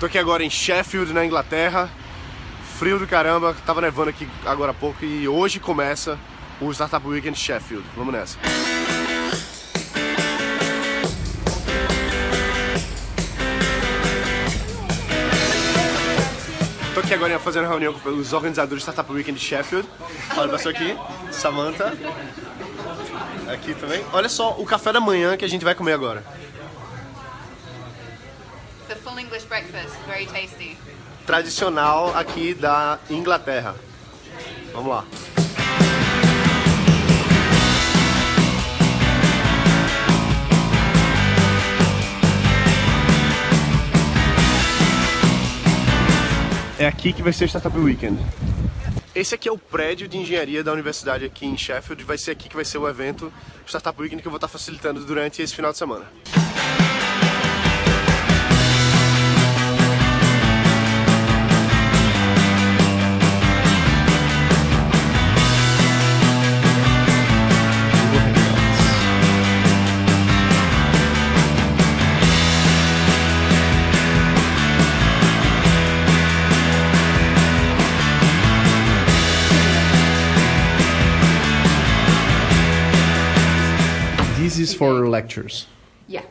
Tô aqui agora em Sheffield, na Inglaterra. Frio do caramba, tava nevando aqui agora há pouco e hoje começa o Startup Weekend Sheffield. Vamos nessa. Tô aqui agora fazendo reunião com os organizadores do Startup Weekend Sheffield. Olha, passou aqui, Samantha. Aqui também. Olha só o café da manhã que a gente vai comer agora. English breakfast, very tasty. Tradicional aqui da Inglaterra. Vamos lá. É aqui que vai ser o Startup Weekend. Esse aqui é o prédio de engenharia da universidade aqui em Sheffield. Vai ser aqui que vai ser o evento Startup Weekend que eu vou estar facilitando durante esse final de semana. This is for lectures. Yeah.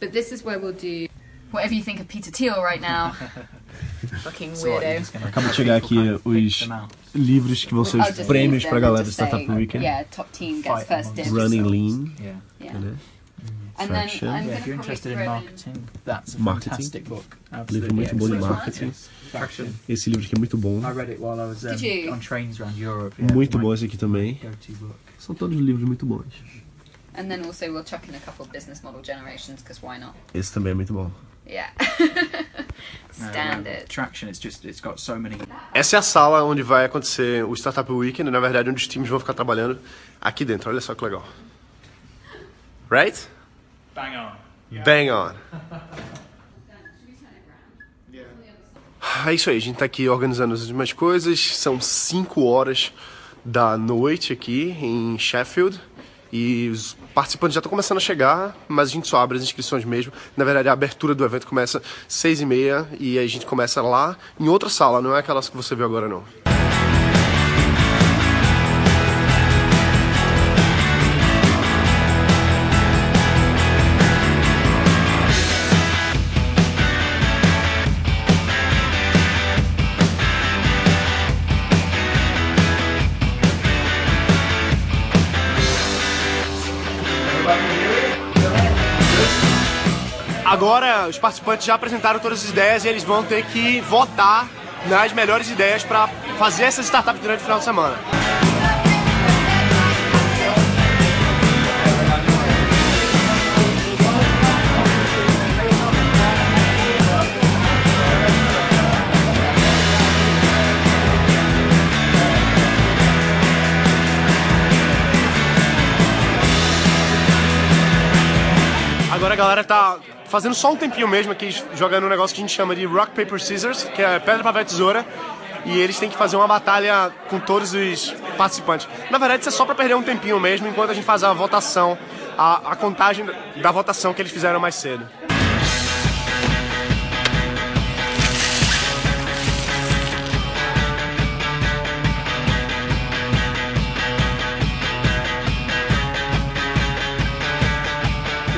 But this is where we'll do whatever you think of Peter Thiel right now. Fucking weirdo. Acaba de chegar aqui os livros que vão ser os prêmios pra them galera do Startup Weekend. Yeah, top team gets Fight first dibs. Running Lean. Yeah. Yeah. né? And Fraction. then I'm Yeah, if you're interested in marketing, that's a Marketing. fantastic book. Livro Absolutely muito bom de marketing. Fraction. Esse livro aqui é muito bom. I read it while I was um, on trains around Europe. Yeah, Muito bom esse aqui também. São todos livros muito bons. And then also we'll chuck in a couple of business model generations because why not? Esse também é muito bom. Yeah. Standard. traction. It's just it's got so many. Essa é a sala onde vai acontecer o Startup Weekend, na verdade, onde os times vão ficar trabalhando aqui dentro. Olha só que legal. Right? Bang on. Bang on. É isso aí, a gente tá aqui organizando as últimas coisas. São 5 horas da noite aqui em Sheffield. E os participantes já estão começando a chegar, mas a gente só abre as inscrições mesmo. Na verdade, a abertura do evento começa às 6 e meia e a gente começa lá em outra sala, não é aquelas que você viu agora não. Agora, os participantes já apresentaram todas as ideias e eles vão ter que votar nas melhores ideias para fazer essas startups durante o final de semana. Agora a galera tá fazendo só um tempinho mesmo aqui, jogando um negócio que a gente chama de Rock, Paper, Scissors, que é pedra, papel, tesoura. E eles têm que fazer uma batalha com todos os participantes. Na verdade, isso é só pra perder um tempinho mesmo, enquanto a gente faz a votação, a, a contagem da votação que eles fizeram mais cedo.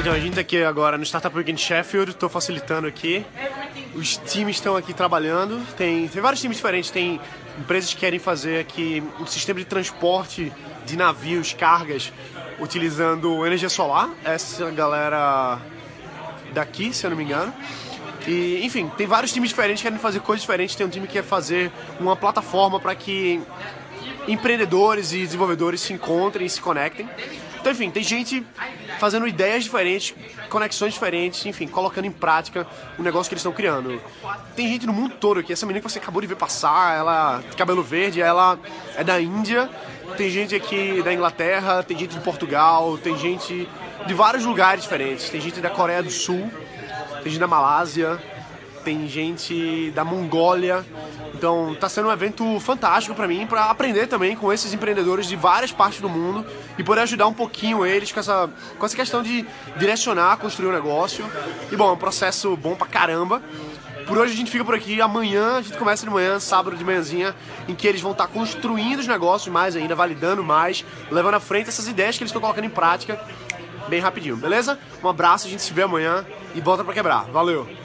Então, a gente tá aqui agora no Startup Weekend Sheffield, estou facilitando aqui. Os times estão aqui trabalhando. Tem, tem vários times diferentes. Tem empresas que querem fazer aqui um sistema de transporte de navios, cargas, utilizando energia solar. Essa galera daqui, se eu não me engano. E, enfim, tem vários times diferentes que querem fazer coisas diferentes. Tem um time que quer fazer uma plataforma para que empreendedores e desenvolvedores se encontrem e se conectem. Então, enfim, tem gente fazendo ideias diferentes, conexões diferentes, enfim, colocando em prática o negócio que eles estão criando. Tem gente no mundo todo aqui. Essa menina que você acabou de ver passar, ela cabelo verde, ela é da Índia. Tem gente aqui da Inglaterra, tem gente de Portugal, tem gente de vários lugares diferentes. Tem gente da Coreia do Sul, tem gente da Malásia, tem gente da Mongólia. Então tá sendo um evento fantástico para mim, para aprender também com esses empreendedores de várias partes do mundo e poder ajudar um pouquinho eles com essa, com essa questão de direcionar, construir um negócio. E bom, é um processo bom pra caramba. Por hoje a gente fica por aqui. Amanhã a gente começa de manhã, sábado de manhãzinha, em que eles vão estar construindo os negócios mais ainda, validando mais, levando à frente essas ideias que eles estão colocando em prática bem rapidinho, beleza? Um abraço, a gente se vê amanhã e volta pra quebrar. Valeu!